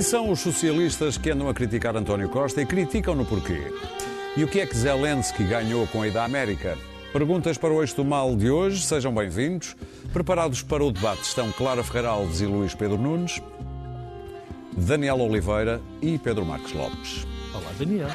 Quem são os socialistas que andam a criticar António Costa e criticam-no porquê? E o que é que Zelensky ganhou com a ida à América? Perguntas para o Eixo do Mal de hoje, sejam bem-vindos. Preparados para o debate estão Clara Ferreira Alves e Luís Pedro Nunes, Daniel Oliveira e Pedro Marcos Lopes. Olá, Daniel.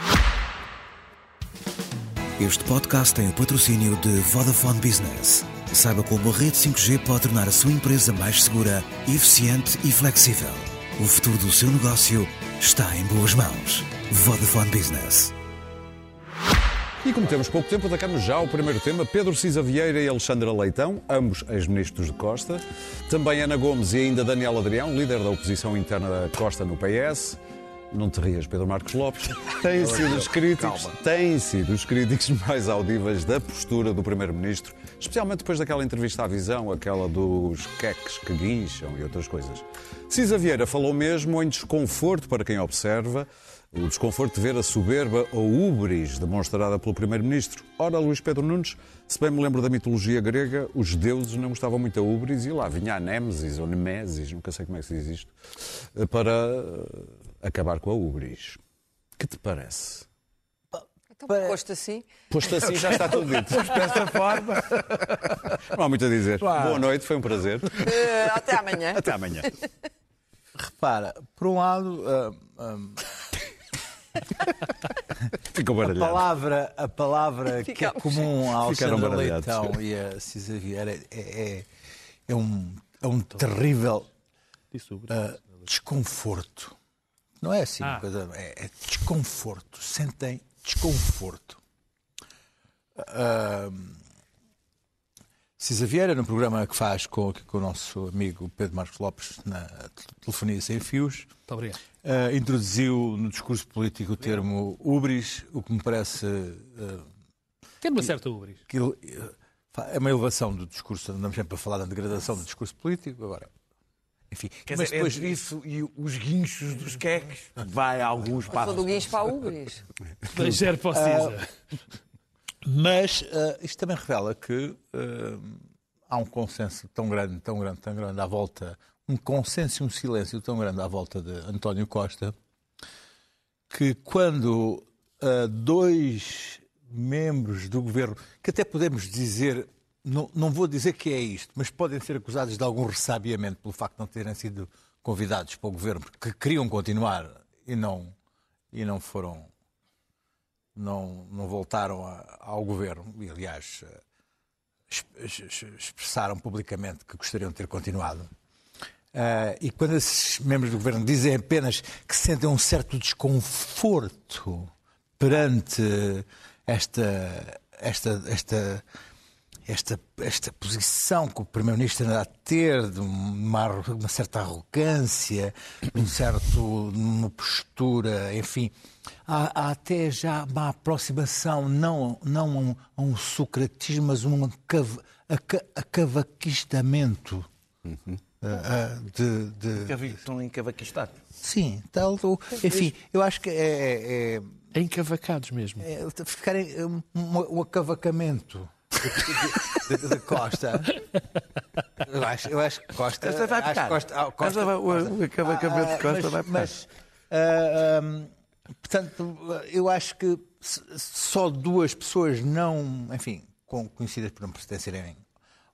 Este podcast tem o patrocínio de Vodafone Business. Saiba como a rede 5G pode tornar a sua empresa mais segura, eficiente e flexível. O futuro do seu negócio está em boas mãos. Vodafone Business. E como temos pouco tempo, atacamos já o primeiro tema. Pedro Cisa Vieira e Alexandra Leitão, ambos ex-ministros de Costa. Também Ana Gomes e ainda Daniel Adrião, líder da oposição interna da Costa no PS. Não te rias, Pedro Marcos Lopes. Têm sido os críticos, têm sido os críticos mais audíveis da postura do Primeiro-Ministro, especialmente depois daquela entrevista à visão, aquela dos queques que guincham e outras coisas. Cisa Vieira falou mesmo em desconforto para quem observa, o desconforto de ver a soberba ou ubris demonstrada pelo Primeiro-Ministro. Ora, Luís Pedro Nunes, se bem me lembro da mitologia grega, os deuses não gostavam muito a ubris e lá vinha a Nemesis ou Nemesis, nunca sei como é que se diz isto, para acabar com a ubris. Que te parece? Então, posto assim. Posto assim já está tudo dito. Desta forma. Não há muito a dizer. Claro. Boa noite, foi um prazer. eh, até amanhã. Até amanhã. Repara, por um lado, ah, ah, Ficou a baralhado. palavra, a palavra que é comum a Alexandra baralhados. Leitão e a Cisa Vieira é, é, é um, é um terrível ah, desconforto. Não é assim Ah. coisa, é, é desconforto. Sentem desconforto. Ah, Cisa Vieira, no programa que faz com, com o nosso amigo Pedro Marcos Lopes na Telefonia Sem Fios, Muito obrigado. ah, introduziu no discurso político o termo ubris, o que me parece ah, Tem uma certa ubris. que ah, é uma elevação do discurso, andamos sempre a falar da degradação do discurso político, agora. Enfim, Quer mas dizer, depois entre isso e os guinchos dos queques, vai a alguns passos. do guincho para a Ubris. Mas zero para o Cisa. Mas ah, isto também revela que ah, há um consenso tão grande, tão grande, tão grande à volta, um consenso e um silêncio tão grande à volta de António Costa, que quando ah, dois membros do governo, que até podemos dizer, não, não vou dizer que é isto, mas podem ser acusados de algum ressabiamento pelo facto de não terem sido convidados para o governo, porque queriam continuar e não, e não foram não, não voltaram a- ao governo e, aliás, eh, es- es- expressaram publicamente que gostariam de ter continuado. Eh, e quando esses membros do governo dizem apenas que sentem um certo desconforto perante esta, esta, esta, esta, esta posição que o Primeiro-Ministro anda a ter, de uma, uma certa arrogância, de um certo, uma postura, enfim. Há, há até já uma aproximação, não, não a um, a um socratismo, mas um acav, aca, acavaquistamento. ah, ah, de, de, que estão encavaquistados. sim, tal, enfim, eu acho que é- é, é, Encavacados mesmo. é, ficarem um, um, o acavacamento de, de- de Costa. Eu acho, eu acho que Costa. Esta vai ficar. Costa, ah, Costa- Esta vai- o- o acavacamento de Costa mas, vai ficar. Mas, ah, ah, portanto, eu acho que só duas pessoas não, enfim, conhecidas por não pertencerem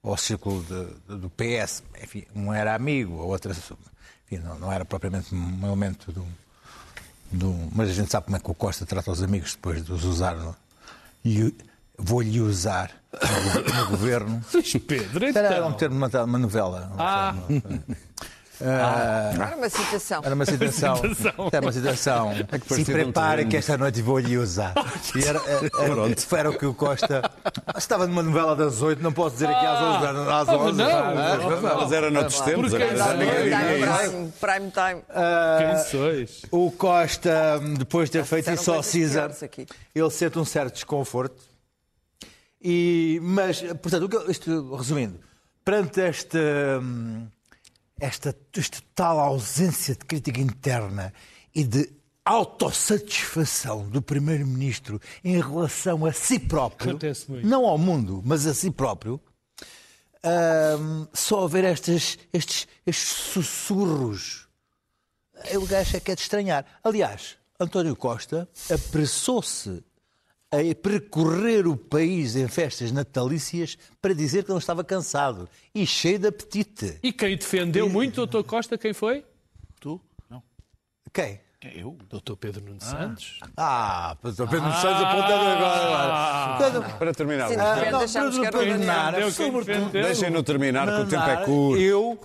ao círculo de- do PS, enfim, um era amigo, a outra, enfim, não, não era propriamente um elemento do, do- mas a gente sabe como é que o Costa trata os amigos depois de os usar. não? E vou-lhe usar no, go- no governo. Pedro, Era então. um termo de uma, uma novela. Ah. Era uma citação. Era uma situação. Era uma situação. Se parecia prepare um que esta noite vou-lhe usar. E era, era, era o que o Costa. Estava numa novela das oito, não posso dizer aqui às 11. Às Ah, 11 não. Ah, Mas era noutros tempos, Porque agora não, não, não. Prime, prime time. Quem sois? O Costa, depois de ter feito isso ao Cisa, ele sente um certo desconforto. E, mas, portanto, eu- isto, resumindo, perante esta, hum, esta, esta tal ausência de crítica interna e de autossatisfação do Primeiro-Ministro em relação a si próprio, não ao mundo, mas a si próprio, hum, só haver estas, estes, estes sussurros o gajo é que é de estranhar. Aliás, António Costa apressou-se a percorrer o país em festas natalícias para dizer que não estava cansado e cheio de apetite. E quem defendeu muito, doutor Costa, quem foi? Tu? Não. Quem? Eu? Doutor Pedro Nuno Santos. Ah, o Pedro Santos apontando agora. Quando- Para terminar, Sim, Ah, Depende, não, para terminar, sobretudo, deixem-no terminar, que o tempo é curto. Eu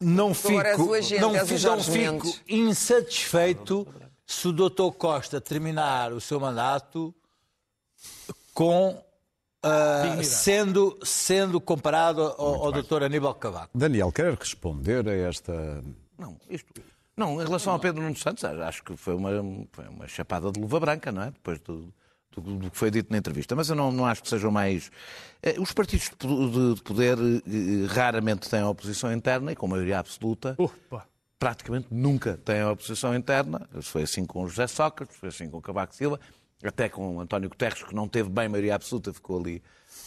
não fico, Agora és o agente, não, fi- não fico insatisfeito se o Dr. Costa terminar o seu mandato com ah, sendo, sendo comparado ao, ao Dr. Aníbal Cavaco. Daniel, quer responder a esta. Não, isto. Não, em relação a Pedro Nuno Santos, acho que foi uma, foi uma chapada de luva branca, não é? Depois do, do, do que foi dito na entrevista. Mas eu não, não acho que sejam mais. eh, Os partidos de de- de poder eh, raramente têm oposição interna e com maioria absoluta. Opa. praticamente nunca têm a oposição interna. Isso foi assim com o José Sócrates, foi assim com o Cavaco Silva, até com o António Guterres, que não teve bem maioria absoluta, ficou ali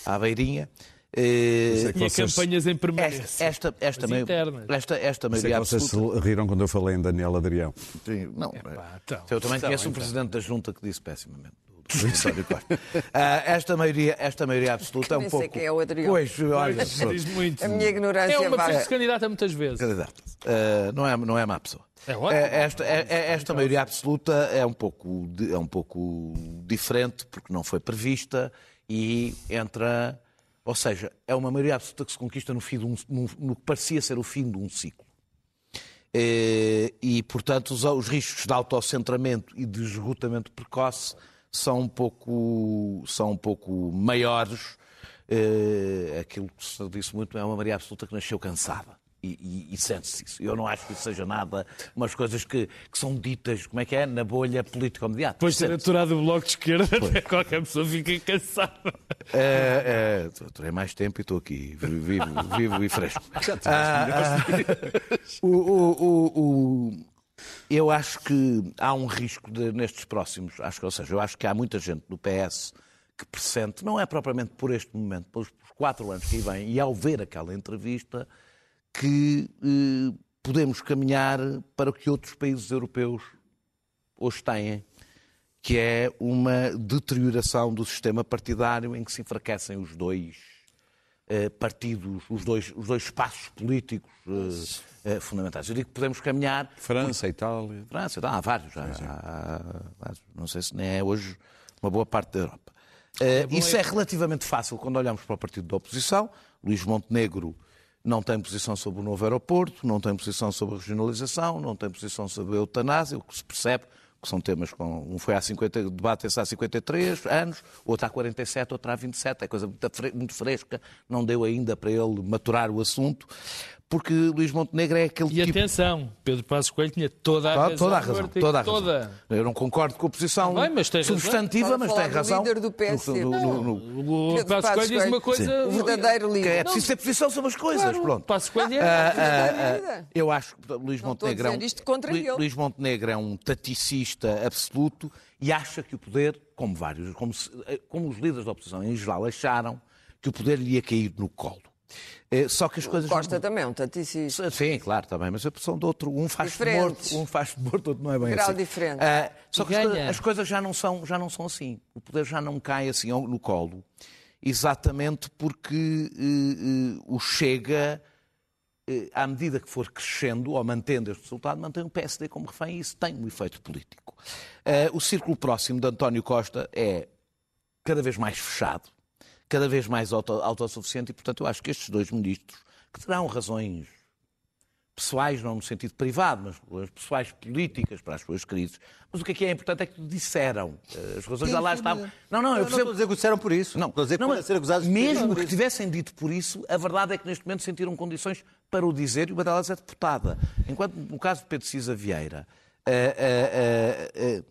à beirinha. Eh, que Tinha vocês- campanhas em Esta, permanência. esta, esta, mai- internas. esta, esta Sei maioria vocês absoluta. se riram quando eu falei em Daniel Adrião. Sim, não, Pá, então. eu também conheço um presidente da junta que disse pessimamente. Do- António Costa. Ah, esta, maioria, esta maioria absoluta é um pouco. quem é o Adrião. Pois, olha, Diz muito. A minha ignorância É uma pessoa que se candidata muitas vezes. candidato. Ah, não, é, não é má pessoa. É ótimo. É, Esta, é- é- esta maioria absoluta é um, pouco, é um pouco diferente porque não foi prevista e entra. Ou seja, é uma maioria absoluta que se conquista no, fim de um, no, no que parecia ser o fim de um ciclo. Eh, E, portanto, os, os riscos de autocentramento e de esgotamento precoce são um pouco, são um pouco maiores. Eh, aquilo que se disse muito é uma maioria absoluta que nasceu cansada. E, e, e sente-se isso. Eu não acho que isso seja nada, umas coisas que, que são ditas, como é que é, na bolha político-mediática. Depois de ter Sente-se. aturado o bloco de esquerda, até qualquer pessoa fica cansada. É, é, Durei mais tempo e estou aqui, vivo, vivo e fresco. Ah, ah, o, o- o- o- eu acho que há um risco de, nestes próximos, acho que, ou seja, eu acho que há muita gente do PS que pressente, não é propriamente por este momento, pelos, quatro anos que vêm, e ao ver aquela entrevista, que eh, podemos caminhar para o que outros países europeus hoje têm, que é uma deterioração do sistema partidário em que se enfraquecem os dois eh, partidos, os dois, os dois espaços políticos eh, eh, fundamentais. Eu digo que podemos caminhar. França, Itália. França, há vários. Há, há- há- não sei se nem é hoje uma boa parte da Europa. Eh, isso é relativamente fácil quando olhamos para o partido da oposição. Luís Montenegro não tem posição sobre o novo aeroporto, não tem posição sobre a regionalização, não tem posição sobre a eutanásia, o que se percebe que são temas com. Um foi há 50, debate-se há 53 anos, outro há 47, outro há 27, é coisa muito fre- muito fresca, não deu ainda para ele maturar o assunto, porque Luís Montenegro é aquele E tipo. atenção, Pedro Passos Coelho tinha toda a Toda, razão. toda a razão, toda a razão. toda. Eu não concordo com a posição Bem, mas tem razão. substantiva, mas tem razão. líder do PSD. No- no- no- O Pedro Passos Coelho diz uma coisa. O verdadeiro que é líder. preciso ter posição sobre as coisas, Claro, pronto. Passos Coelho é. Ah, Ah, ah, Eu acho que Luís Montenegro é um, isto contra Lu- ele. Luís Montenegro é um taticista absoluto e acha que o poder, como vários, como, se- eh, como os líderes da oposição em geral acharam, que o poder lhe ia cair no colo. Eh, Só que as coisas. Costa também, é um taticista. Sim, claro, também, mas são de outro. Um faz morto, um faz de morto, outro não é bem Grau assim. diferente. Ah, só E que as coisas, ganha. as coisas já não, são, já não são assim. O poder já não cai assim ao- no colo, exatamente porque eh, eh, o Chega, eh, à medida que for crescendo ou mantendo este resultado, mantém o PSD como refém e isso tem um efeito político. Ah, o círculo próximo de António Costa é cada vez mais fechado, cada vez mais auto- autossuficiente e, portanto, eu acho que estes dois ministros, que terão razões pessoais, não no sentido privado, mas razões pessoais políticas para as suas crises, mas o que é que é importante é que disseram. Eh, As razões já lá estavam. Não, não, eu Eu não percebo. estou a dizer que disseram por isso. Não, estou a dizer que não, podem ser acusados mesmo que tivessem dito por isso, a verdade é que neste momento sentiram condições para o dizer e uma delas é deputada. Enquanto no caso de Pedro Cisa Vieira, eh, eh, eh,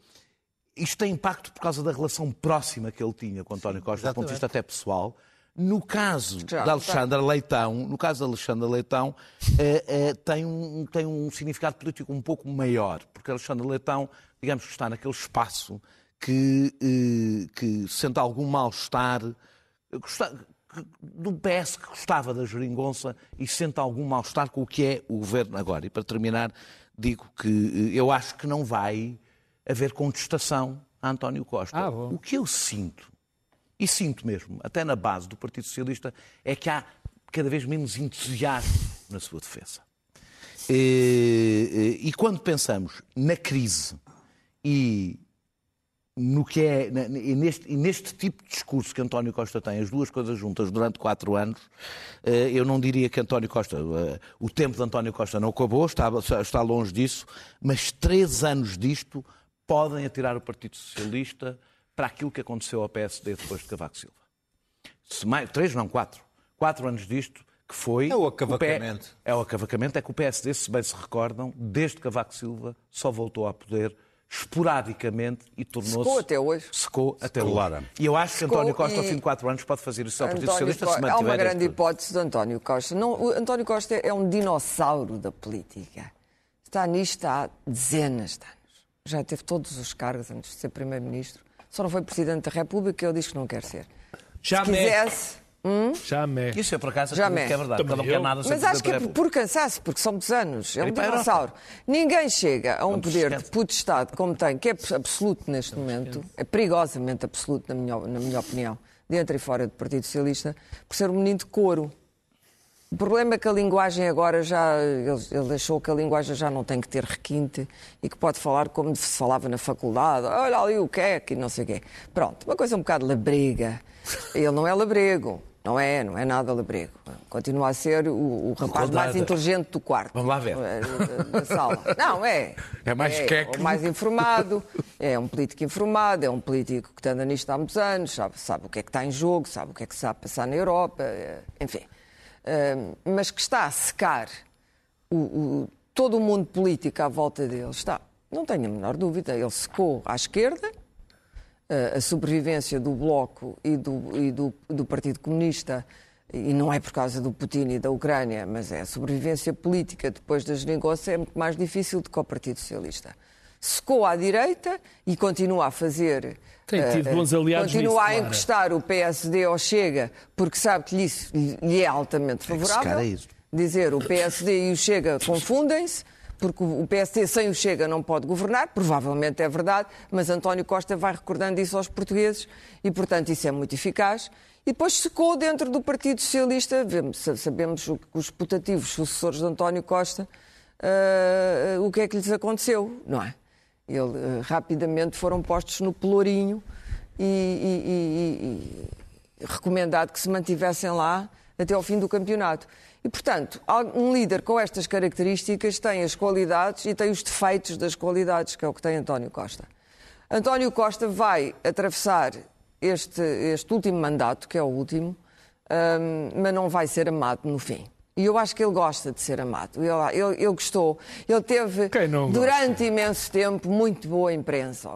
isto tem impacto por causa da relação próxima que ele tinha com António Costa, do ponto de vista até pessoal. No caso Já, de Alexandra Leitão, no caso de Alexandra Leitão, eh, eh, tem, um, tem um significado político um pouco maior, porque Alexandra Leitão, digamos que está naquele espaço que, eh, que sente algum mal-estar, do PS que gostava da geringonça e sente algum mal-estar com o que é o governo agora. E para terminar, digo que eu acho que não vai haver contestação a António Costa. Ah, o que eu sinto, e sinto mesmo, até na base do Partido Socialista, é que há cada vez menos entusiasmo na sua defesa. E, e quando pensamos na crise e no que é e neste, neste tipo de discurso que António Costa tem, as duas coisas juntas durante quatro anos, eh, eu não diria que António Costa, eh, o tempo de António Costa não acabou, está, está longe disso, mas três anos disto podem atirar o Partido Socialista para aquilo que aconteceu ao PSD depois de Cavaco Silva. Se mais, três, não, quatro. Quatro anos disto, que foi... É o P- acavacamento. é o acavacamento, é que o PSD, se bem se recordam, desde Cavaco Silva, só voltou ao poder esporadicamente e tornou-se... Secou até hoje. Secou até hoje. Clara. E eu acho que Secou António Costa, ao e- fim de quatro anos, pode fazer isso ao Partido António Socialista Co- se mantiver... Há uma grande este- hipótese de António Costa. Não, o António Costa é um dinossauro da política. Está nisto há dezenas de anos. Já teve todos os cargos antes de ser Primeiro-Ministro. Só não foi Presidente da República e ele diz que não quer ser. Se Jamais. quisesse. Jamais. Isso é por acaso Já acredito que é me- verdade. Também um quer eu. nada Mas acho que é República. por cansaço, porque são muitos anos. É um a Europa. dinossauro. Ninguém chega a um Vamos poder esquece. de potestade como tem, que é absoluto neste momento, é perigosamente absoluto, na minha, na minha opinião, dentro e fora do Partido Socialista, por ser um menino de couro. O problema é que a linguagem agora já. Ele, ele achou que a linguagem já não tem que ter requinte e que pode falar como se falava na faculdade. Olha ali o que é, que não sei o quê. Pronto, uma coisa um bocado labrega. Ele não é labrego. Não é, não é nada labrego. Continua a ser o, o rapaz mais contrário. inteligente do quarto. Vamos lá ver. eh, Da, sala. Não, é. É mais queque. o mais informado, é um político informado, é um político que anda nisto há muitos anos, sabe, sabe o que é que está em jogo, sabe o que é que se está a passar na Europa, eh, enfim. Eh, mas que está a secar o- o- todo o mundo político à volta dele, está. Não tenho a menor dúvida. Ele secou à esquerda, eh, a sobrevivência do Bloco e do, e do, do Partido Comunista, e não é por causa do Putin e da Ucrânia, mas é a sobrevivência política depois das negócios é muito mais difícil do que o Partido Socialista. Secou à direita e continua a fazer. Tem tido eh, bons aliados Continua nisso, a encostar o PSD ao Chega, porque sabe que lhe, lhe é altamente que favorável. a isso. Dizer o PSD e o Chega confundem-se, porque o PSD sem o Chega não pode governar, provavelmente é verdade, mas António Costa vai recordando isso aos portugueses e, portanto, isso é muito eficaz. E depois secou dentro do Partido Socialista, vemos- sabemos o- os putativos sucessores de António Costa, ah, o que é que lhes aconteceu, não é? Ele, ah, rapidamente foram postos no pelourinho e, e- e- e- recomendado que se mantivessem lá até ao fim do campeonato. E, portanto, um líder com estas características tem as qualidades e tem os defeitos das qualidades, que é o que tem António Costa. António Costa vai atravessar este, este último mandato, que é o último, hum, mas não vai ser amado no fim. E eu acho que ele gosta de ser amado. Ele, ele- ele gostou. Ele teve, gosta? durante imenso tempo, muito boa imprensa.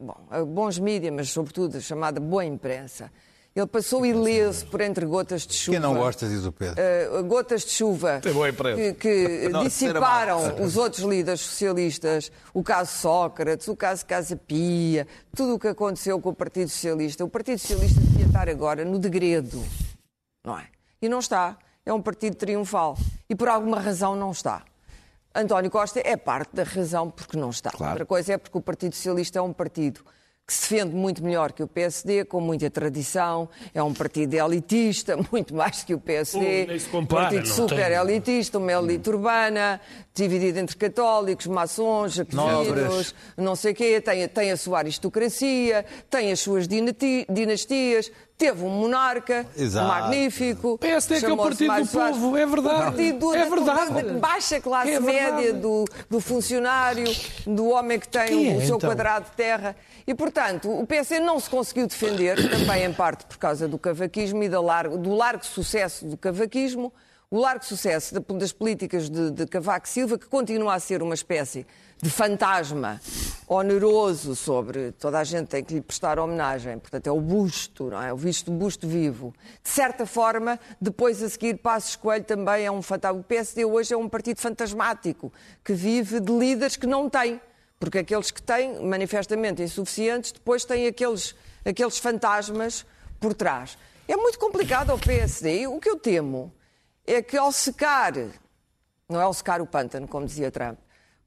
Bom, bons mídias, mas sobretudo a chamada boa imprensa. Ele passou ileso por entre gotas de chuva. Quem não gosta, diz o Pedro. Uh, gotas de chuva Tem boa imprensa. que, que Não, dissiparam os outros líderes socialistas, o caso Sócrates, o caso Casa Pia, tudo o que aconteceu com o Partido Socialista. O Partido Socialista devia estar agora no degredo, não é? E não está. É um partido triunfal. E por alguma razão não está. António Costa é parte da razão porque não está. Claro. Outra coisa é porque o Partido Socialista é um partido que se defende muito melhor que o PSD, com muita tradição, é um partido elitista, muito mais que o PSD, compara, partido super tem- elitista, uma elite urbana, dividido entre católicos, maçons, jacobinos, não sei o quê, tem, tem a sua aristocracia, tem as suas dinastias, teve um monarca Exato. magnífico. PSD é que é o Partido do. Povo, é verdade. O partido do- É da- verdade. da baixa classe É média, do, do funcionário, do homem que tem Quem o é, seu então? quadrado de terra. E, portanto, o PC não se conseguiu defender, também em parte por causa do cavaquismo e da largo- do largo sucesso do cavaquismo, o largo sucesso da- das políticas de, de Cavaco Silva, que continua a ser uma espécie de fantasma oneroso sobre toda a gente tem que lhe prestar homenagem, portanto é o busto, não é? O visto busto vivo. De certa forma, depois a seguir Passos Coelho também é um fantasma. O PSD hoje é um partido fantasmático que vive de líderes que não tem. Porque aqueles que têm, manifestamente insuficientes, depois têm aqueles, aqueles fantasmas por trás. É muito complicado ao PSD. O que eu temo é que ao secar, não é ao secar o pântano, como dizia Trump,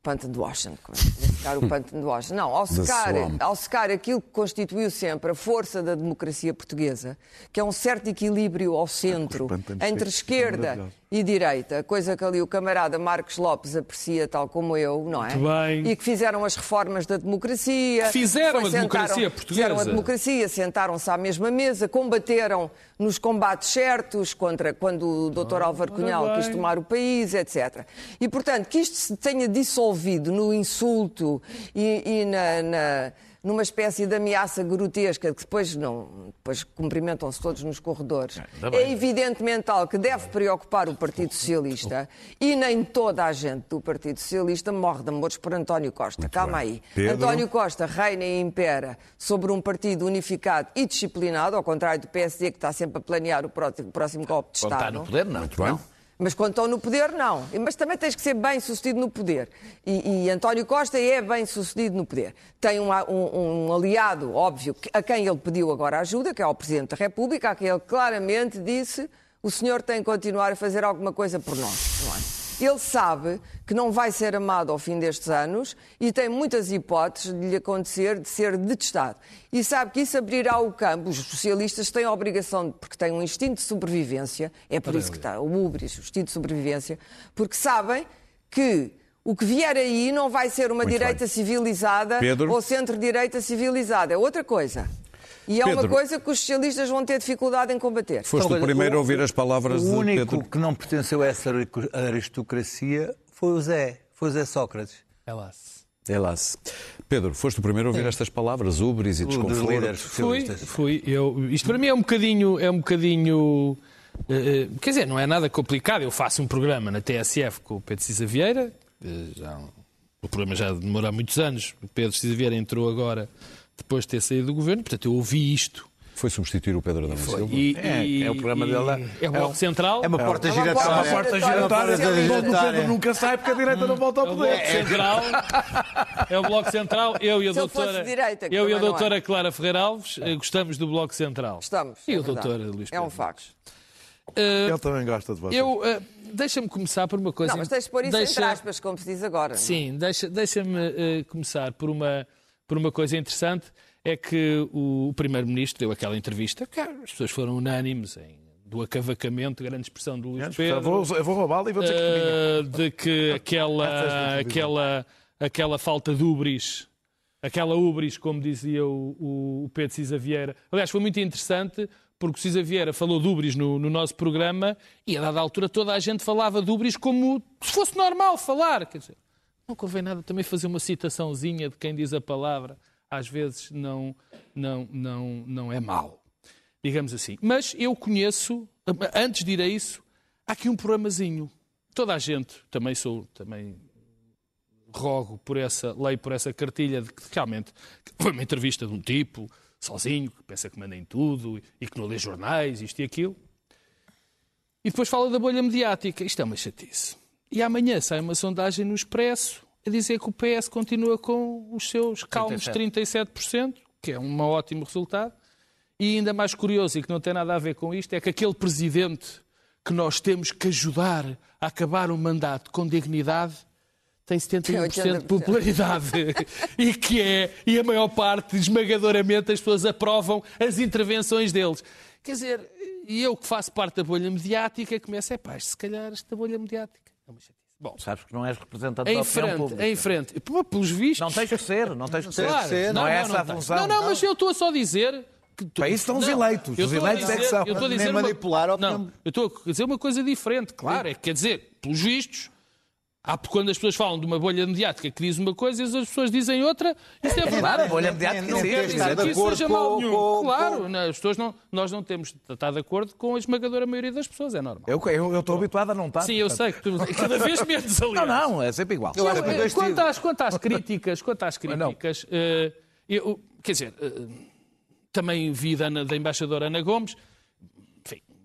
pântano de Washington, secar o pântano de Washington. Não, ao secar, ao secar aquilo que constituiu sempre a força da democracia portuguesa, que é um certo equilíbrio ao centro, entre esquerda e direita, coisa que ali o camarada Marcos Lopes aprecia, tal como eu, não é? Muito bem. E que fizeram as reformas da democracia. Que fizeram Foi a democracia sentaram- portuguesa. Fizeram a democracia, sentaram-se à mesma mesa, combateram nos combates certos contra quando o Dr. Álvaro Cunhal quis tomar o país, etc. E, portanto, que isto se tenha dissolvido no insulto e, e na, na- numa espécie de ameaça grotesca que depois não depois cumprimentam-se todos nos corredores, bem. é evidentemente algo que deve preocupar o Partido Socialista e nem toda a gente do Partido Socialista morre de amores por António Costa. Calma aí. Pedro? António Costa reina e impera sobre um partido unificado e disciplinado, ao contrário do PSD, que está sempre a planear o próximo, próximo golpe de Quando Estado. está no poder, não. Muito bem. Mas quando estão no poder, não. Mas também tens que ser bem sucedido no poder. E, e António Costa é bem sucedido no poder. Tem um, um- um aliado, óbvio, a quem ele pediu agora ajuda, que é o Presidente da República, a quem ele claramente disse: o senhor tem que continuar a fazer alguma coisa por nós. Não é? Ele sabe que não vai ser amado ao fim destes anos e tem muitas hipóteses de lhe acontecer de ser detestado. E sabe que isso abrirá o campo. Os socialistas têm a obrigação, porque têm um instinto de sobrevivência, é por isso que está o ubris, o instinto de sobrevivência, porque sabem que o que vier aí não vai ser uma Muito direita bem. civilizada Pedro? ou centro-direita civilizada, é outra coisa. E é uma Pedro. coisa que os socialistas vão ter dificuldade em combater. Foste Então, o primeiro a ouvir as palavras O único Pedro. que não pertenceu a essa aristocracia foi o Zé, foi o Zé Sócrates. Elas. Helas. Pedro, foste o primeiro a ouvir estas palavras, ubris e dos desconforto. líderes Fui, socialistas. fui. Eu, isto para mim é um bocadinho. É um bocadinho eh, quer dizer, não é nada complicado. Eu faço um programa na TSF com o Pedro Cisa Vieira. eh, já, o programa já demora muitos anos. O Pedro Cisa Vieira entrou agora depois de ter saído do governo. Portanto, eu ouvi isto. Foi substituir o Pedro Adão Silva. E, É, e- é o programa e- dele. É o Bloco Central. É uma porta É uma giratória. porta A porta giratória. Porta giratória. nunca sai porque a direita não volta ao É o Bloco poder. Central. É o Bloco Central. Eu e a doutora, direita, eu e a é. doutora Clara Ferreira Alves eh, gostamos do Bloco Central. Estamos. E é o doutor Luís É um Pedro. facto. Eh, Ele também gosta de vocês. eu, eh, deixa-me começar por uma coisa. Não, mas tens de pôr isso deixa- entre aspas, como se diz agora. é? Sim, deixa- deixa-me eh, começar por uma, por uma coisa interessante. É que o, Primeiro-Ministro deu aquela entrevista, que as pessoas foram unânimes em, do acavacamento, grande expressão do Luís Eu Pedro. vou, eu vou roubá-lo e vou dizer que minha. eh, de que aquela, aquela, aquela falta de ubris, aquela ubris, como dizia o, o- o Pedro Cisa Vieira. Aliás, foi muito interessante porque o Cisa Vieira falou de ubris no, no nosso programa e a dada altura toda a gente falava de ubris como se fosse normal falar. Quer dizer, não convém nada também fazer uma citaçãozinha de quem diz a palavra. Às vezes não, não, não, não é mau digamos assim. Mas eu conheço, antes de ir a isso, há aqui um programazinho. Toda a gente, também sou, também rogo por essa lei, por essa cartilha de que realmente foi uma entrevista de um tipo, sozinho, que pensa que manda em tudo e que não lê jornais, isto e aquilo. E depois fala da bolha mediática. Isto é uma chatice. E amanhã sai uma sondagem no Expresso a dizer que o PS continua com os seus calmos 37%, que é um ótimo resultado. E ainda mais curioso, e que não tem nada a ver com isto, é que aquele presidente que nós temos que ajudar a acabar o mandato com dignidade tem 71% de popularidade. e que é, e a maior parte, esmagadoramente, as pessoas aprovam as intervenções deles. Quer dizer, e eu que faço parte da bolha mediática, começo, é pá, se calhar esta bolha mediática é uma chatice. Bom, Sabes que não és representante em da opinião frente, pública. em frente, pelos vistos. Não tens que ser, não tens que ser. Claro. Não, é essa a tens. função. Não, não, mas eu estou só a dizer. Que tu... Para isso estão os Não, eleitos. Os a eleitos é que dizer- são. Eu estou a Nem dizer uma... manipular a opinião. Não, eu estou a dizer uma coisa diferente, claro. É que quer dizer, pelos vistos, há, quando as pessoas falam de uma bolha mediática que diz uma coisa e as pessoas dizem outra, isso é verdade. Claro, a bolha mediática não existe. quer dizer que isso seja mal nenhum. com- claro, com- não, as pessoas não, nós não temos de estar de acordo com a esmagadora maioria das pessoas, é normal. Eu eu- eu estou habituado a não estar. Sim, eu sei que tu, cada vez menos ali. Não, não, é sempre igual. Eu dois quanto, às, quanto às críticas, quanto às críticas eh, eu, quer dizer, eh, também vi da, da embaixadora Ana Gomes,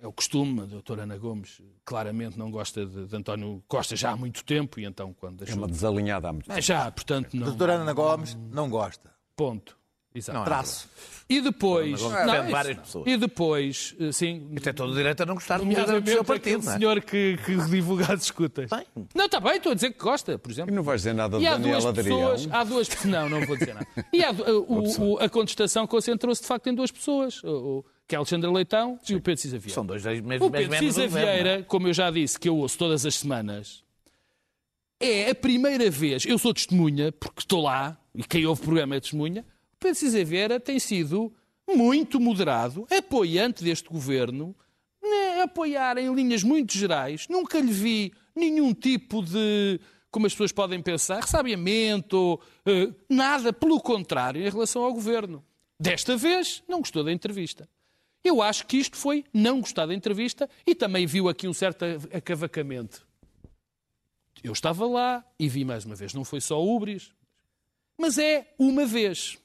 é o costume, a doutora Ana Gomes claramente não gosta de, de António Costa já há muito tempo, e então quando É deixou... uma desalinhada há muito É tempo. já, portanto, A não... doutora Ana Gomes não gosta. Ponto. Exato. Não, Traço. E depois. Mas Não, isso várias não. pessoas. E depois, eh, sim. Tem todo o direito a não gostar do seu partido, não é? senhor que, que divulga as escutas. Bem. Não, está bem, estou a dizer que gosta, por E exemplo. não vais dizer nada de E há Daniel duas Adrião. pessoas. Há duas Não, não vou dizer nada. E há, o- o- a contestação concentrou-se de facto em duas pessoas, o, o- que é Alexandre Leitão e o Pedro Cisa Vieira. São dois mesmo, O mesmo Pedro Cisa é? Vieira, como eu já disse, que eu ouço todas as semanas, é a primeira vez, eu sou testemunha, porque estou lá, e quem ouve o programa é testemunha, o Pedro Cisa Vieira tem sido muito moderado, apoiante deste governo, né, apoiar em linhas muito gerais. Nunca lhe vi nenhum tipo de, como as pessoas podem pensar, ressabiamento, eh, nada, pelo contrário, em relação ao governo. Desta vez, não gostou da entrevista. Eu acho que isto foi não gostar da entrevista e também viu aqui um certo acavacamento. Eu estava lá e vi mais uma vez, não foi só Ubris, mas é uma vez.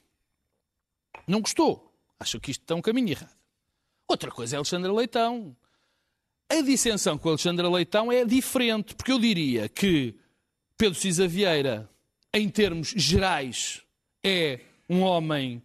Não gostou. Acho que isto está um caminho errado. Outra coisa é Alexandre Leitão. A dissensão com Alexandre Leitão é diferente, porque eu diria que Pedro Cisa Vieira, em termos gerais, é um homem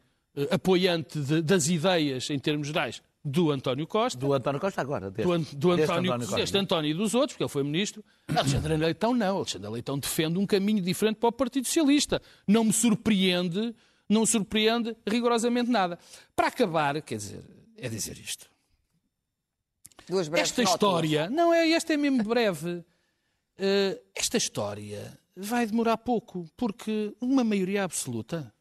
apoiante de- das ideias, em termos gerais, do António Costa Do António Costa agora. Deste, do, An- do deste António, Costa. deste António e dos outros, porque ele foi ministro. Alexandre Leitão não. Alexandre Leitão defende um caminho diferente para o Partido Socialista. Não me surpreende, não surpreende rigorosamente nada. Para acabar, quer dizer, é dizer isto. Duas breves Esta nótulas. história, não é, esta é mesmo breve. Eh, esta história vai demorar pouco, porque uma maioria absoluta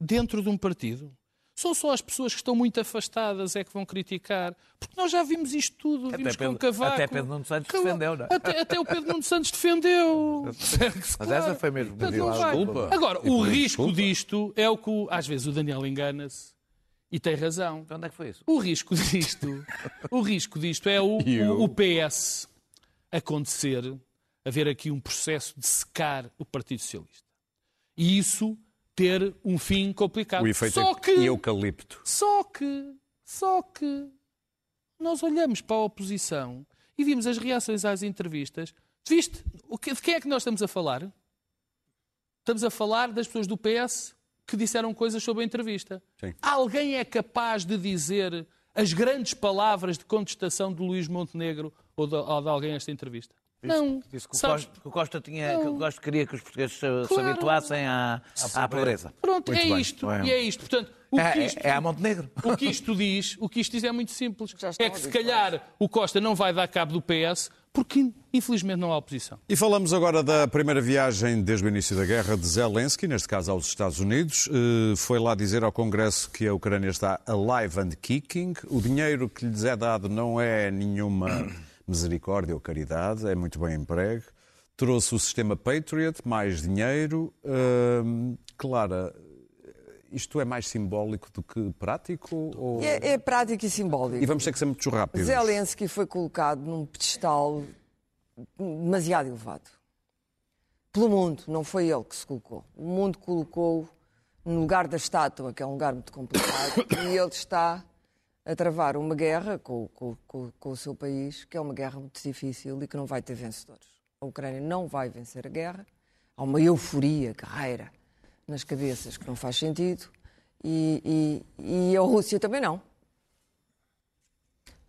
dentro de um partido são só as pessoas que estão muito afastadas é que vão criticar. Porque nós já vimos isto tudo, Até vimos com Pedro- Cavaco. até Pedro Nuno Santos defendeu, não é? Até, até o Pedro Nuno Santos defendeu. Mas essa foi mesmo Portanto, não vai. Desculpa. Agora, E o risco desculpa. disto é o que, o- às vezes, o Daniel engana-se e tem razão. Então, Onde é que foi isso? O risco disto, o risco disto é o, o, o PS acontecer, haver aqui um processo de secar o Partido Socialista. E isso ter um fim complicado. O efeito Só é que, eucalipto. só que, só que nós olhamos para a oposição e vimos as reações às entrevistas. Viste? De quem é que nós estamos a falar? Estamos a falar das pessoas do PS que disseram coisas sobre a entrevista. Sim. Alguém é capaz de dizer as grandes palavras de contestação de Luís Montenegro ou de, ou de alguém a esta entrevista? Não. Disse que o Sabes? Costa, que o Costa tinha, que o Costa queria que os portugueses se, se Claro. habituassem à, à pobreza. Pronto, é bem. isto. Bem. E é isto. Portanto, o que É, isto... é, é a Montenegro. O que isto diz, o que isto diz é muito simples. É que se calhar o Costa não vai dar cabo do PS porque infelizmente não há oposição. E falamos agora da primeira viagem desde o início da guerra de Zelensky, neste caso aos Estados Unidos. Eh, Foi lá dizer ao Congresso que a Ucrânia está alive and kicking. O dinheiro que lhes é dado não é nenhuma misericórdia ou caridade, é muito bem emprego. Trouxe o sistema Patriot, mais dinheiro. Hum, Clara, isto é mais simbólico do que prático? Ou... É, é prático e simbólico. E vamos ter que ser muito rápidos. Zelensky foi colocado num pedestal demasiado elevado. Pelo mundo, não foi ele que se colocou. O mundo colocou no lugar da estátua, que é um lugar muito complicado, e ele está a travar uma guerra com, com- com- com o seu país, que é uma guerra muito difícil e que não vai ter vencedores. A Ucrânia não vai vencer a guerra. Há uma euforia, carreira nas cabeças que não faz sentido. E, e- e a Rússia também não.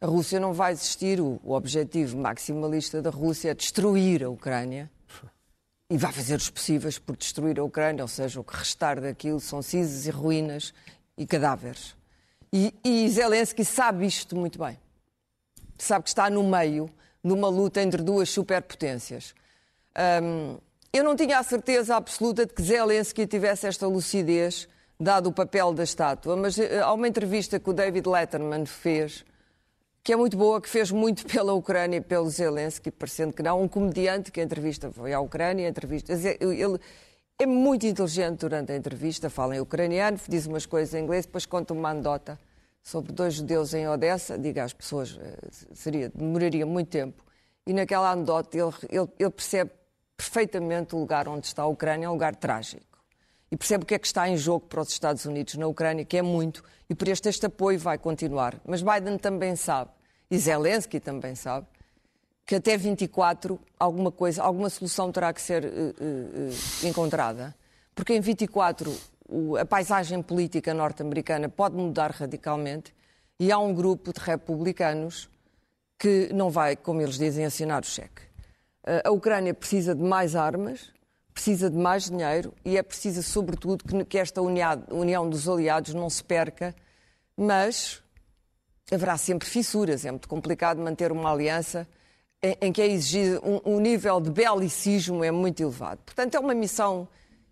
A Rússia não vai desistir. O, o objetivo maximalista da Rússia é destruir a Ucrânia e vai fazer os possíveis por destruir a Ucrânia, ou seja, o que restar daquilo são cinzas e ruínas e cadáveres. E, e Zelensky sabe isto muito bem. Sabe que está no meio de uma luta entre duas superpotências. Hum, eu não tinha a certeza absoluta de que Zelensky tivesse esta lucidez, dado o papel da estátua, mas eh, há uma entrevista que o David Letterman fez, que é muito boa, que fez muito pela Ucrânia e pelo Zelensky, parecendo que não, um comediante que a entrevista foi à Ucrânia, a entrevista, ele é muito inteligente durante a entrevista, fala em ucraniano, diz umas coisas em inglês, depois conta uma anedota sobre dois judeus em Odessa, diga às pessoas, eh, seria, demoraria muito tempo, e naquela anedota ele, ele, ele percebe perfeitamente o lugar onde está a Ucrânia, é um lugar trágico. E percebe o que é que está em jogo para os Estados Unidos na Ucrânia, que é muito, e por este, este apoio vai continuar. Mas Biden também sabe, e Zelensky também sabe, que até 24 alguma coisa, alguma solução terá que ser eh, eh, encontrada. Porque em 24 o, a paisagem política norte-americana pode mudar radicalmente e há um grupo de republicanos que não vai, como eles dizem, assinar o cheque. A Ucrânia precisa de mais armas, precisa de mais dinheiro e é preciso, sobretudo, que, que esta união dos aliados não se perca, mas haverá sempre fissuras. É muito complicado manter uma aliança em, que é exigido um, um nível de belicismo é muito elevado. Portanto, é uma missão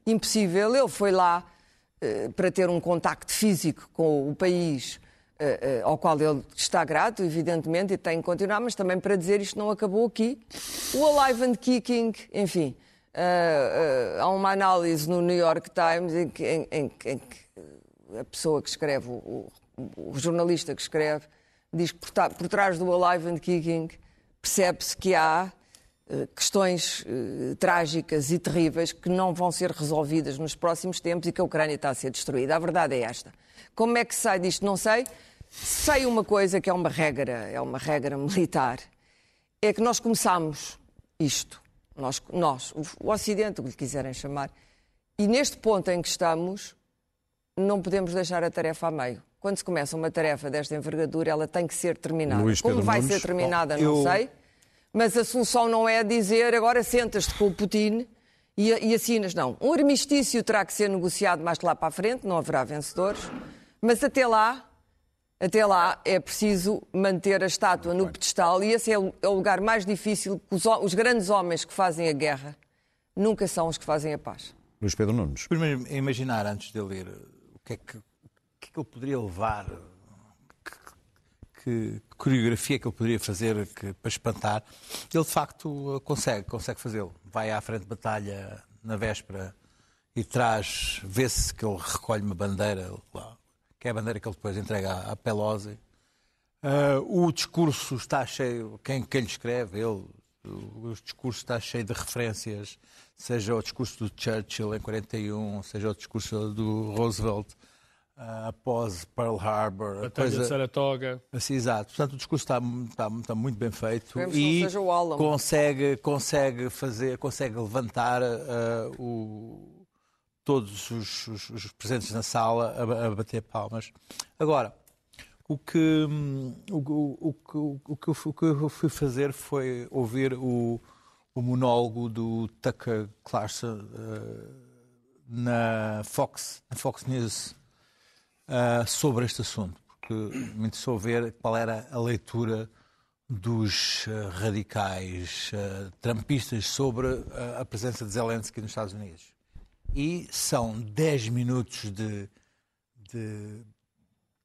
impossível. Ele foi lá eh, para ter um contacto físico com o país eh, eh, ao qual ele está grato, evidentemente, e tem que continuar, mas também para dizer isto não acabou aqui. O Alive and Kicking, enfim, há uma análise no New York Times em que, em, em, em que a pessoa que escreve, o, o, jornalista que escreve, diz que por, por trás do Alive and Kicking percebe-se que há eh, questões eh, trágicas e terríveis que não vão ser resolvidas nos próximos tempos e que a Ucrânia está a ser destruída. A verdade é esta. Como é que se sai disto? Não sei. Sei uma coisa que é uma regra, é uma regra militar, é que nós começamos isto, nós, nós o Ocidente, o que lhe quiserem chamar, e neste ponto em que estamos, não podemos deixar a tarefa a meio. Quando se começa uma tarefa desta envergadura, ela tem que ser terminada. Como vai Nunes, ser terminada, não eu... sei mas a solução não é dizer agora sentas-te com o Putin e, e assinas. Não. Um armistício terá que ser negociado mais lá para a frente, não haverá vencedores, mas até lá. Até lá é preciso manter a estátua no pedestal e esse é o é lugar mais difícil, os, os grandes homens que fazem a guerra nunca são os que fazem a paz. Luís Pedro Nunes. Primeiro, imaginar antes de ler o que é que, que, que ele poderia levar que coreografia que ele poderia fazer que, para espantar, ele de facto consegue, consegue fazê-lo. Vai à frente de batalha na véspera e traz, vê-se que ele recolhe uma bandeira, que é a bandeira que ele depois entrega à, Pelosi. Uh, o discurso está cheio, quem, quem lhe escreve, ele, o discurso está cheio de referências, seja o discurso do Churchill em 41, seja o discurso do Roosevelt uh, após Pearl Harbor. Batalha coisa... de Saratoga. Assim, exato. Portanto, o discurso está, está, está muito bem feito e consegue, consegue fazer, consegue levantar uh, o, todos os, os, os, presentes na sala a, a, bater palmas. Agora, o que, o, o, o, o, que eu, o que eu fui fazer foi ouvir o, o monólogo do Tucker Carlson uh, na Fox, na Fox News uh, sobre este assunto, porque me interessou ver qual era a leitura dos uh, radicais uh, trampistas sobre a presença de Zelensky nos Estados Unidos. E são 10 minutos de, de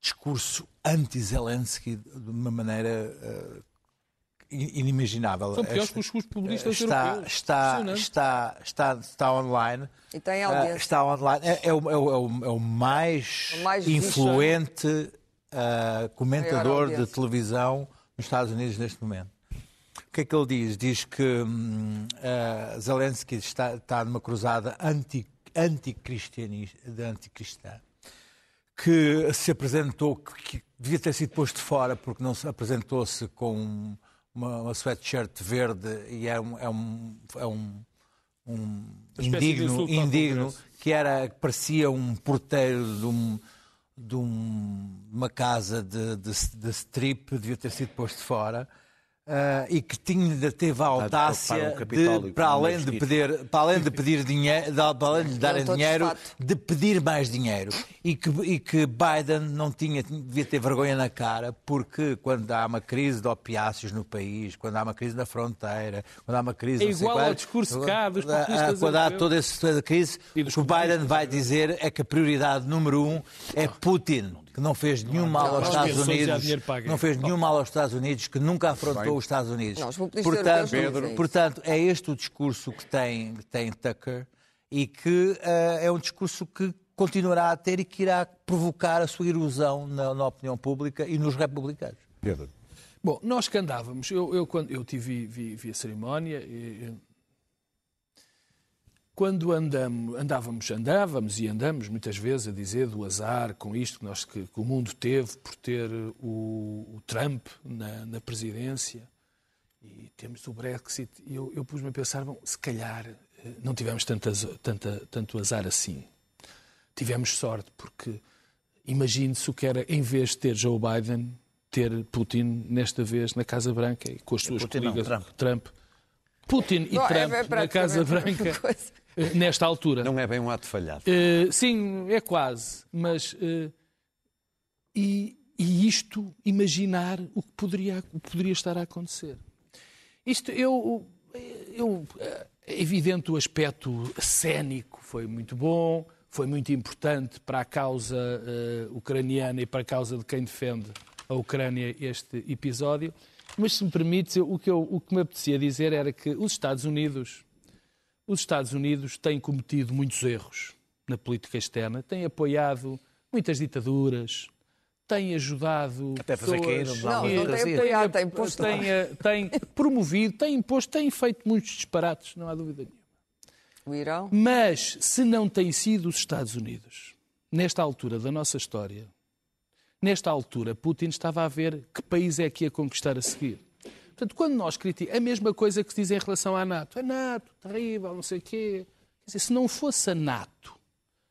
discurso anti-Zelensky de uma maneira inimaginável. São piores que os populistas está, europeus. Está, está, está, está online. E tem audiência. está online. É, é, o, é, o, é o é mais, o mais influente uh, comentador de televisão nos Estados Unidos neste momento. O que é que ele diz? Diz que uh, Zelensky está, está numa cruzada anti, anticristã, que se apresentou, que devia ter sido posto fora porque não se apresentou-se com uma, uma sweatshirt verde e é um, é um, é um, um indigno, indigno que era, parecia um porteiro de, um, de um, uma casa de, de, de strip, devia ter sido posto fora. Uh, e que tinha, teve a audácia para, de, para além de pedir, para além de pedir dinheiro, para além de lhe darem dinheiro, de pedir mais dinheiro. E que, e que Biden não tinha, devia ter vergonha na cara, porque quando há uma crise de opiáceos no país, quando há uma crise na fronteira, quando há uma crise... É igual ao discurso cá dos populistas Quando há toda essa crise, o que o Biden vai dizer é que a prioridade número um é Putin que não fez nenhum mal aos Estados Unidos, não fez nenhum mal aos Estados Unidos, que nunca afrontou os Estados Unidos. portanto, portanto, é este o discurso que tem, que tem Tucker e que uh, é um discurso que continuará a ter e que irá provocar a sua erosão na, na opinião pública e nos republicanos. Pedro. Bom, nós que andávamos, eu, eu quando eu tive, vi, vi a cerimónia, quando andamos, andávamos, andávamos e andamos muitas vezes a dizer do azar com isto que, nós, que, que o mundo teve por ter o, o Trump na, na, presidência e temos o Brexit, eu, eu pus-me a pensar, bom, se calhar eh, não tivemos tanta, tanta, tanto azar assim. tivemos sorte, porque imagine-se o que era, em vez de ter Joe Biden, ter Putin, nesta vez, na Casa Branca, e com as suas Putin não, coligas Trump. Trump. Putin e Não, é- Trump é na Casa Branca, coisa. eh, nesta altura. Não é bem um ato falhado. Eh, sim, é quase. Mas. eh, e, e isto, imaginar o que poderia, o que poderia estar a acontecer. Isto, eu. eu eh, é evidente o aspecto cénico foi muito bom, foi muito importante para a causa eh, ucraniana e para a causa de quem defende a Ucrânia este episódio. Mas, se me permites, eu- o, que eu- o que me apetecia dizer era que os Estados Unidos os Estados Unidos têm cometido muitos erros na política externa, têm apoiado muitas ditaduras, têm ajudado Até fazer pessoas cair Não, Não, não tem apoiado, tem posto. têm, têm promovido, têm imposto, têm feito muitos disparates, não há dúvida nenhuma. O Irão. Mas se não tem sido os Estados Unidos, nesta altura da nossa história, nesta altura, Putin estava a ver que país é que ia conquistar a seguir. Portanto, quando nós criticamos, a mesma coisa que se diz em relação à NATO. A NATO, terrível, não sei o quê. Quer dizer, se não fosse a NATO,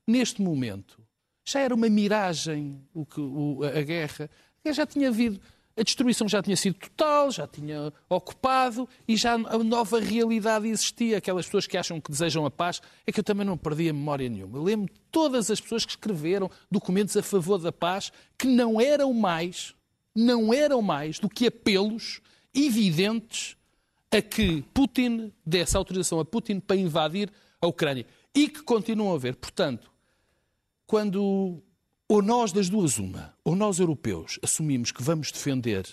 neste momento, já era uma miragem o que, o- a guerra. Já tinha havido, a destruição já tinha sido total, já tinha ocupado e já a nova realidade existia. Aquelas pessoas que acham que desejam a paz, é que eu também não perdi a memória nenhuma. Eu lembro todas as pessoas que escreveram documentos a favor da paz que não eram mais, não eram mais do que apelos evidentes a que Putin desse autorização a Putin para invadir a Ucrânia. E que continuam a haver. Portanto, quando ou nós das duas uma, ou nós europeus assumimos que vamos defender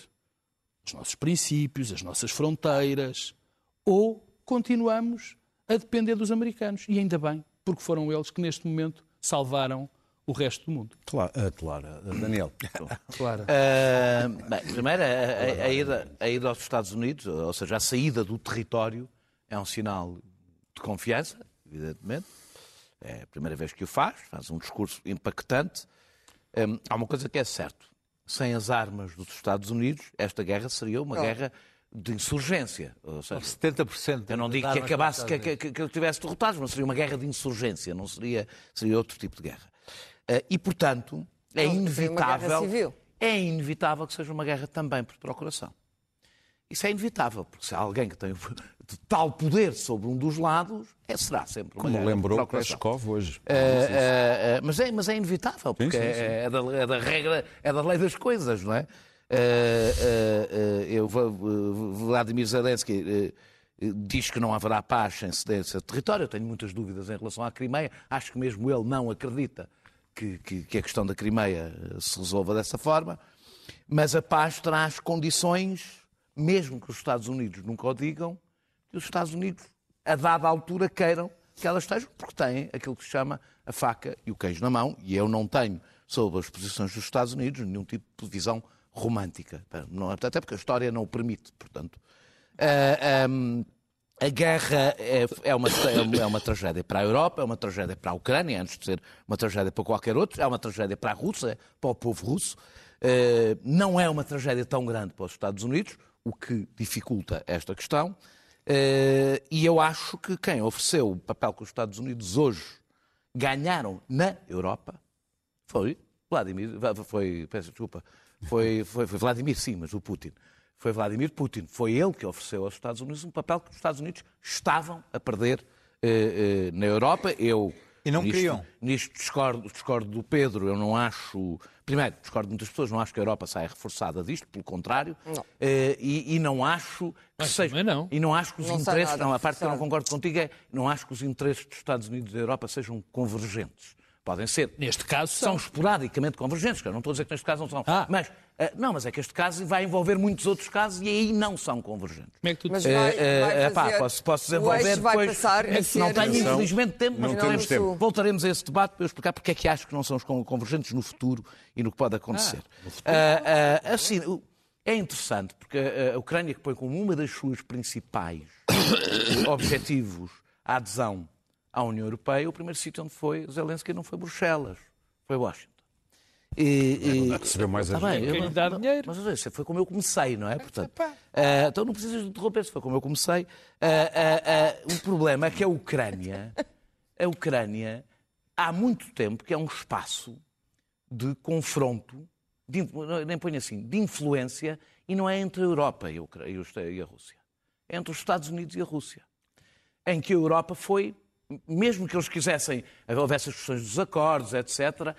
os nossos princípios, as nossas fronteiras, ou continuamos a depender dos americanos. E ainda bem, porque foram eles que neste momento salvaram o resto do mundo. Claro, ah, claro. Ah, Daniel. Claro. Ah, bem, primeiro, a, a- a ida, a ida aos Estados Unidos, ou seja, a saída do território, é um sinal de confiança, evidentemente. É a primeira vez que o faz, faz um discurso impactante. Hum, há uma coisa que é certo: sem as armas dos Estados Unidos, esta guerra seria uma guerra de insurgência. Ou seja, 70%. eu não digo que acabasse, que, que, que, que eu tivesse derrotados, mas seria uma guerra de insurgência, não seria, seria outro tipo de guerra. Ah, e, portanto, é Não, seria uma guerra inevitável. civil. É inevitável que seja uma guerra também por procuração. Isso é inevitável, porque se há alguém que tem de tal poder sobre um dos lados, é, será sempre uma Como guerra lembrou. Peskov hoje. É, é, mas, é, mas é inevitável, porque sim, sim. É, é da, é da regra, é da lei das coisas, não é? Eu, Vladimir Zelensky diz que não haverá paz sem cedência de território. Eu tenho muitas dúvidas em relação à Crimeia. Acho que mesmo ele não acredita que, que, que a questão da Crimeia eh, se resolva dessa forma. Mas a paz traz condições, mesmo que os Estados Unidos nunca o digam, que os Estados Unidos, a dada altura, queiram que elas estejam, porque têm aquilo que se chama a faca e o queijo na mão, e eu não tenho, sobre as posições dos Estados Unidos, nenhum tipo de visão romântica. Não- Até porque a história não o permite, portanto. Ah, ahm, a guerra é, é uma, é uma tragédia para a Europa, é uma tragédia para a Ucrânia, antes de ser uma tragédia para qualquer outro, é uma tragédia para a Rússia, para o povo russo. Eh, Não é uma tragédia tão grande para os Estados Unidos, o que dificulta esta questão. Eh, E eu acho que quem ofereceu o papel que os Estados Unidos hoje ganharam na Europa foi Vladimir, foi, peço desculpa, foi, foi, foi Vladimir, sim, mas o Putin. Foi Vladimir Putin. Foi ele que ofereceu aos Estados Unidos um papel que os Estados Unidos estavam a perder eh, eh, na Europa. Eu E não nisto, queriam. Nisto discordo, discordo do Pedro. Eu não acho. Primeiro, discordo de muitas pessoas. Não acho que a Europa saia reforçada disto, pelo contrário. Eh, e, e não acho que Mas seja. também não. E não acho que os Não interesses. Não, a parte que eu não concordo contigo é. Não acho que os interesses dos Estados Unidos e da Europa sejam convergentes. Podem ser. Neste caso São são. esporadicamente convergentes, que eu não estou a dizer que neste caso não são. Ah. Mas, não, mas é que este caso vai envolver muitos outros casos e aí não são convergentes. Como é que tu Mas vai, Eh, vai eh, pá, posso, posso o desenvolver eixo vai depois. passar ser não tenho, infelizmente, tempo, mas temos tempo. voltaremos a esse debate para eu explicar porque é que acho que não são os con- convergentes no futuro e no que pode acontecer. Ah, ah, assim, é interessante porque a, a Ucrânia, que põe como uma das suas principais objetivos a adesão à União Europeia, o primeiro sítio onde foi Zelensky não foi Bruxelas, foi Washington. E, e- Recebeu mais Tá ajuda. bem, Quem eu- lhe dá dinheiro. Mas isso foi como eu comecei, não é? Portanto, ah, então não precisas de interromper, se foi como eu comecei. Ah, ah, o problema é que a Ucrânia, a Ucrânia há muito tempo que é um espaço de confronto, de, nem ponho assim, de influência, e não é entre a Europa e a Rússia. É entre os Estados Unidos e a Rússia. Em que a Europa foi, mesmo que eles quisessem, houvesse as questões dos acordos, etc.,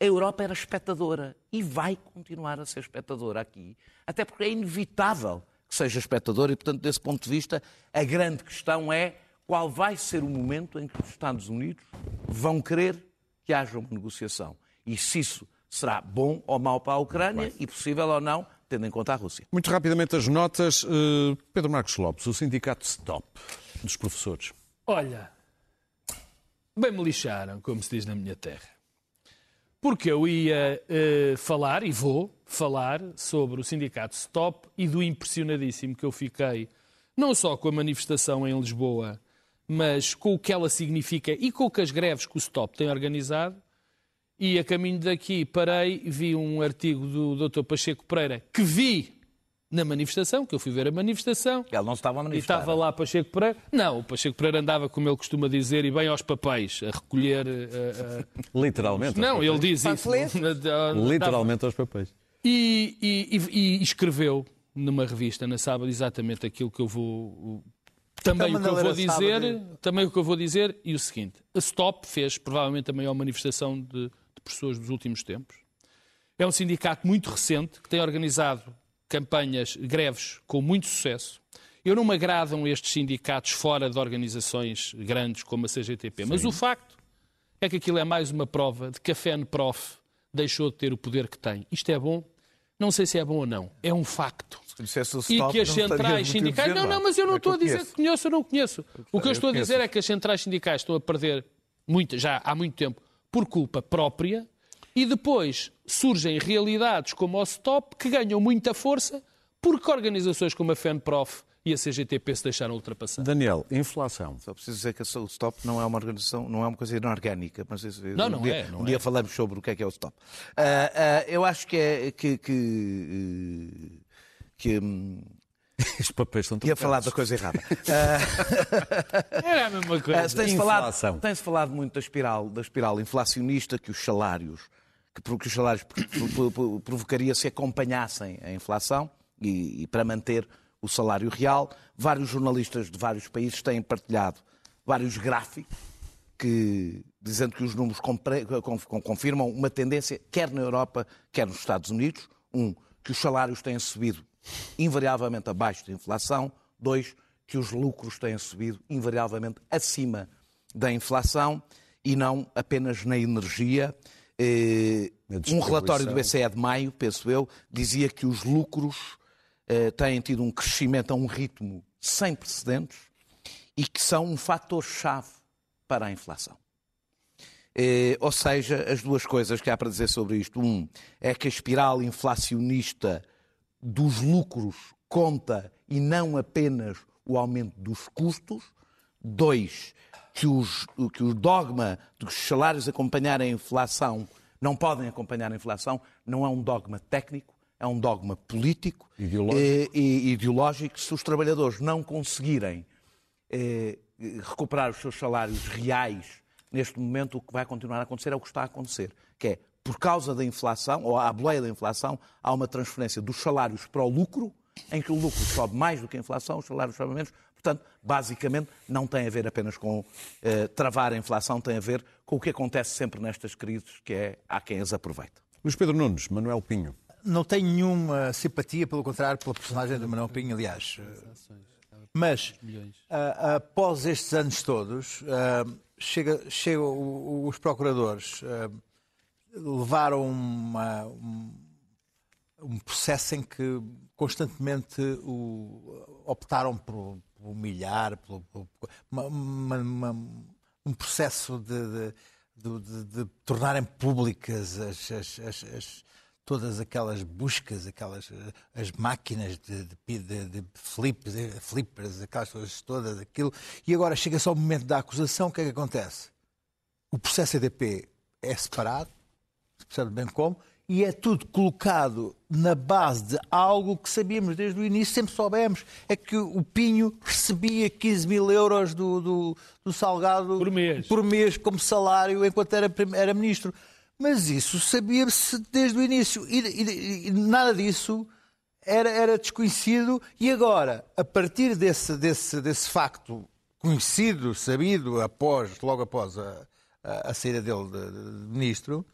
a Europa era espectadora e vai continuar a ser espectadora aqui, até porque é inevitável que seja espectadora e, portanto, desse ponto de vista, a grande questão é qual vai ser o momento em que os Estados Unidos vão querer que haja uma negociação. E se isso será bom ou mau para a Ucrânia e possível ou não, tendo em conta a Rússia. Muito rapidamente as notas. Uh, Pedro Marcos Lopes, o sindicato Stop dos professores. Olha, bem me lixaram, como se diz na minha terra. Porque eu ia uh, falar, e vou falar, sobre o sindicato Stop e do impressionadíssimo que eu fiquei, não só com a manifestação em Lisboa mas com o que ela significa e com que as greves que o Stop tem organizado. E a caminho daqui parei, vi um artigo do Dr. Pacheco Pereira que vi na manifestação, que eu fui ver a manifestação. Ele não estava a manifestar. E estava lá Pacheco Pereira. Não, o Pacheco Pereira andava, como ele costuma dizer, e bem aos papéis, a recolher. Uh, uh... Literalmente. Não, ele diz isso. Literalmente aos papéis. E, e, e, e, escreveu numa revista na sábado exatamente aquilo que eu vou também o que eu vou dizer, de... também o que eu vou dizer e o seguinte: a Stop fez provavelmente a maior manifestação de, de pessoas dos últimos tempos. É um sindicato muito recente que tem organizado campanhas, greves com muito sucesso. Eu não me agradam estes sindicatos fora de organizações grandes como a CGTP, Sim. mas o facto é que aquilo é mais uma prova de que a FENPROF deixou de ter o poder que tem. Isto é bom? Não sei se é bom ou não. É um facto e que as centrais sindicais. Não, não, mas eu não é estou a dizer conheço. que conheço ou não conheço. O que eu estou a dizer é que as centrais sindicais estão a perder muito, já há muito tempo por culpa própria e depois surgem realidades como o Stop que ganham muita força porque organizações como a FENPROF e a CGTP se deixaram ultrapassar. Daniel, inflação. Só preciso dizer que o Stop não é uma organização, não é uma coisa inorgânica. Mas não, não um dia, é. Não um dia falamos sobre o que é que é o Stop. Uh, uh, eu acho que é que, que que. Hum, Os papéis são Ia falar da coisa errada. Era a mesma coisa. Uh, Tem-se falado, tem falado muito da espiral, da espiral inflacionista que os salários, que, os salários provocaria se acompanhassem a inflação e, e para manter o salário real. Vários jornalistas de vários países têm partilhado vários gráficos que, dizendo que os números confirmam uma tendência, quer na Europa, quer nos Estados Unidos. Um, que os salários têm subido invariavelmente abaixo da inflação. Dois, que os lucros têm subido invariavelmente acima da inflação e não apenas na energia. Eh, um relatório do BCE de maio, penso eu, dizia que os lucros eh, têm tido um crescimento a um ritmo sem precedentes e que são um fator-chave para a inflação. Eh, ou seja, as duas coisas que há para dizer sobre isto. Um, é que a espiral inflacionista dos lucros conta e não apenas o aumento dos custos. Dois, que, os, que o dogma de que os salários acompanharem a inflação não podem acompanhar a inflação não é um dogma técnico, é um dogma político ideológico. Eh, e ideológico. Se os trabalhadores não conseguirem eh, recuperar os seus salários reais neste momento, o que vai continuar a acontecer é o que está a acontecer, que é por causa da inflação, ou à boleia da inflação, há uma transferência dos salários para o lucro, em que o lucro sobe mais do que a inflação, os salários sobem menos. Portanto, basicamente, não tem a ver apenas com eh, travar a inflação, tem a ver com o que acontece sempre nestas crises, que é há quem as aproveita. Luís Pedro Nunes, Manuel Pinho. Não tenho nenhuma simpatia, pelo contrário, pela personagem do Manuel Pinho, aliás. Mas, após estes anos todos, chega, chega os procuradores levaram uma, um, um, processo em que constantemente o, optaram por, por humilhar, uma, uma, um processo de, de, de, de tornarem públicas as, as, as, todas aquelas buscas, aquelas as máquinas de, de, flips, flippers, aquelas coisas todas, aquilo. E agora chega-se ao momento da acusação, o que é que acontece? O processo EDP é separado, se percebe bem como, e é tudo colocado na base de algo que sabíamos desde o início, sempre soubemos, é que o Pinho recebia 15 mil euros do, do, do Salgado Por mês. por mês como salário enquanto era, era ministro. Mas isso sabia-se desde o início e, e- e nada disso era, era desconhecido e agora, a partir desse, desse, desse facto conhecido, sabido, após, logo após a, a, a saída dele de, de- de ministro,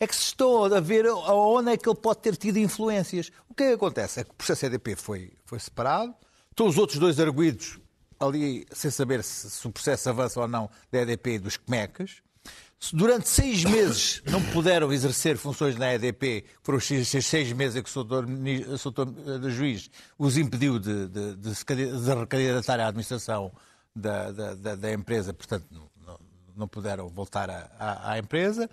é que se estão a ver aonde é que ele pode ter tido influências. O que é que acontece? É que o processo EDP foi, foi separado, estão os outros dois arguídos ali sem saber se, se o processo avança ou não da EDP e dos CMECas. Se Durante seis meses não puderam exercer funções na EDP, foram os seis, meses em que o Sr. O Juiz os impediu de, de, de se de recandidatar à administração da, da, da- empresa, portanto não, não- puderam voltar à empresa.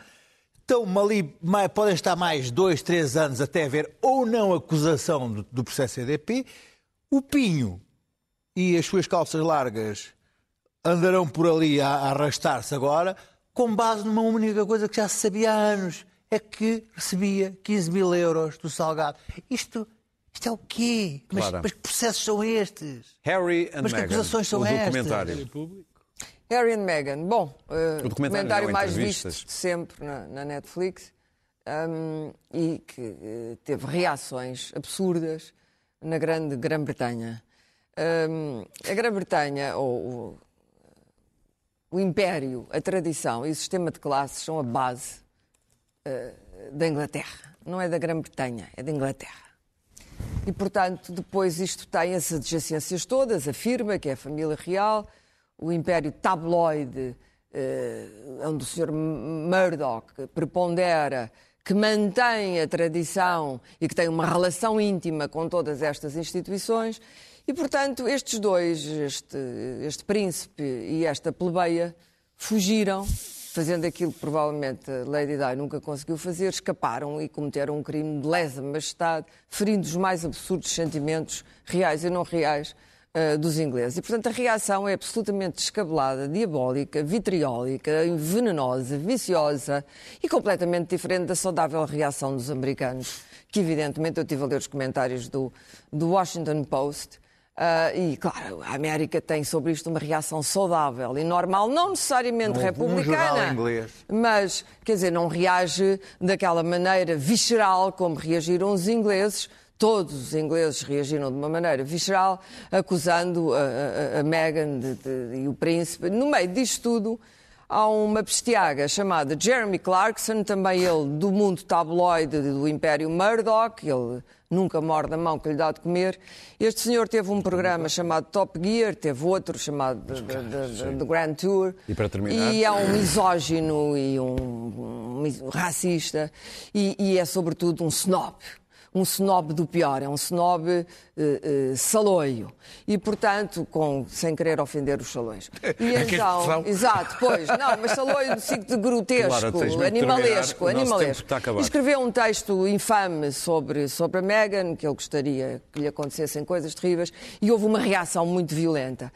Estão ali, mais- podem estar mais dois, três anos até haver ou não acusação do, do processo EDP. O Pinho e as suas calças largas andarão por ali a, a arrastar-se agora, com base numa única coisa que já se sabia há anos: é que recebia 15 mil euros do Salgado. Isto, isto é o quê? Mas, Clara. mas que processos são estes? Harry and Mas que Meghan, acusações são o estas? Harry and Meghan. Bom, eh, O documentário mais entrevistas. visto de sempre na, na Netflix hum, e que eh, teve reações absurdas na grande Grã-Bretanha. Hum, a Grã-Bretanha, ou o, o império, a tradição e o sistema de classes são a base eh, da Inglaterra. Não é da Grã-Bretanha, é da Inglaterra. E, portanto, depois isto tem as adjacências todas, afirma que é a família real, o império tabloide, eh, onde o Sr. Murdoch prepondera, que mantém a tradição e que tem uma relação íntima com todas estas instituições. E, portanto, estes dois, este, este príncipe e esta plebeia, fugiram, fazendo aquilo que provavelmente Lady Di nunca conseguiu fazer, escaparam e cometeram um crime de lesa majestade, ferindo os mais absurdos sentimentos reais e não reais eh, dos ingleses. E, portanto, a reação é absolutamente descabelada, diabólica, vitriólica, venenosa, viciosa e completamente diferente da saudável reação dos americanos, que evidentemente eu estive a ler os comentários do, do Washington Post. ah, e, claro, a América tem sobre isto uma reação saudável e normal, não necessariamente Não um republicana, inglês. mas, quer dizer, não reage daquela maneira visceral como reagiram os ingleses. Todos os ingleses reagiram de uma maneira visceral, acusando a, a, a Meghan de- de- e o príncipe. No meio disto tudo, há uma bestiaga chamada Jeremy Clarkson, também ele do mundo tabloide do Império Murdoch, ele nunca morde a mão que lhe dá de comer. Este senhor teve um programa chamado Top Gear, teve outro chamado de Grand Tour. E para terminar? E é um misógino e um, um mis- racista e, e é sobretudo um snob. Um snob do pior, é um snob eh, eh, saloio. E, portanto, com, sem querer ofender os salões. E É então, exato, pois, não, mas saloio do ciclo de grotesco, de animalesco, animalesco. escreveu um texto infame sobre, sobre a Meghan, que ele gostaria que lhe acontecessem coisas terríveis, e houve uma reação muito violenta.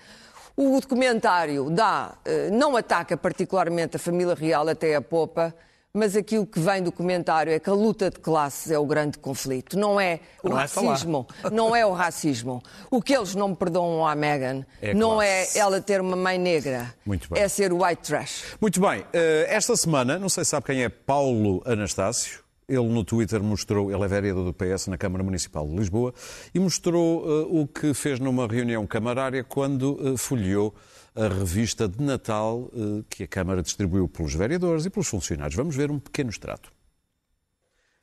O documentário dá, eh, não ataca particularmente a família real até a popa, mas aquilo que vem do comentário é que a luta de classes é o grande conflito. Não é o Não é racismo. Não é o racismo. O que eles não perdoam à Meghan É não classe. é ela ter uma mãe negra. Muito bem. É ser white trash. Muito bem, eh, esta semana, não sei se sabe quem é Paulo Anastácio. Ele no Twitter mostrou, ele é vereador do PS na Câmara Municipal de Lisboa, e mostrou eh, o que fez numa reunião camarária quando eh, folheou a revista de Natal eh, que a Câmara distribuiu pelos vereadores e pelos funcionários. Vamos ver um pequeno extrato.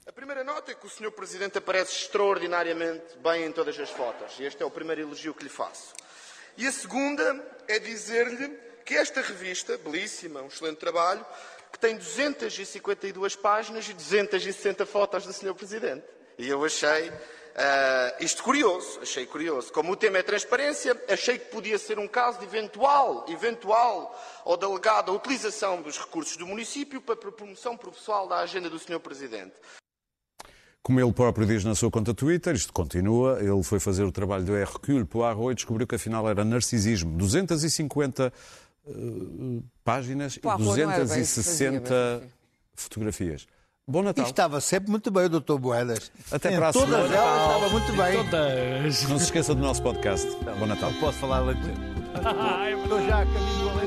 A primeira nota é que o Sr. Presidente aparece extraordinariamente bem em todas as fotos. Este é o primeiro elogio que lhe faço. E a segunda é dizer-lhe que esta revista, belíssima, um excelente trabalho, que tem 252 páginas e 260 fotos do Sr. Presidente. E eu achei ah, isto curioso, achei curioso. Como o tema é transparência, achei que podia ser um caso de eventual, eventual ou delegada utilização dos recursos do município para a promoção processual da agenda do Sr. Presidente. Como ele próprio diz na sua conta Twitter, isto continua, ele foi fazer o trabalho do Hercule Poirot e descobriu que afinal era narcisismo. 250 eh, páginas Poirot e não era bem isso que fazia, 260 mas enfim. fotografias. Bom E Natal. estava sempre muito bem o doutor Boedas. Até Em para a todas semana. elas estava muito bem. Todas. Não se esqueça do nosso podcast. Bom Natal. Não posso falar. Estou já a caminho do.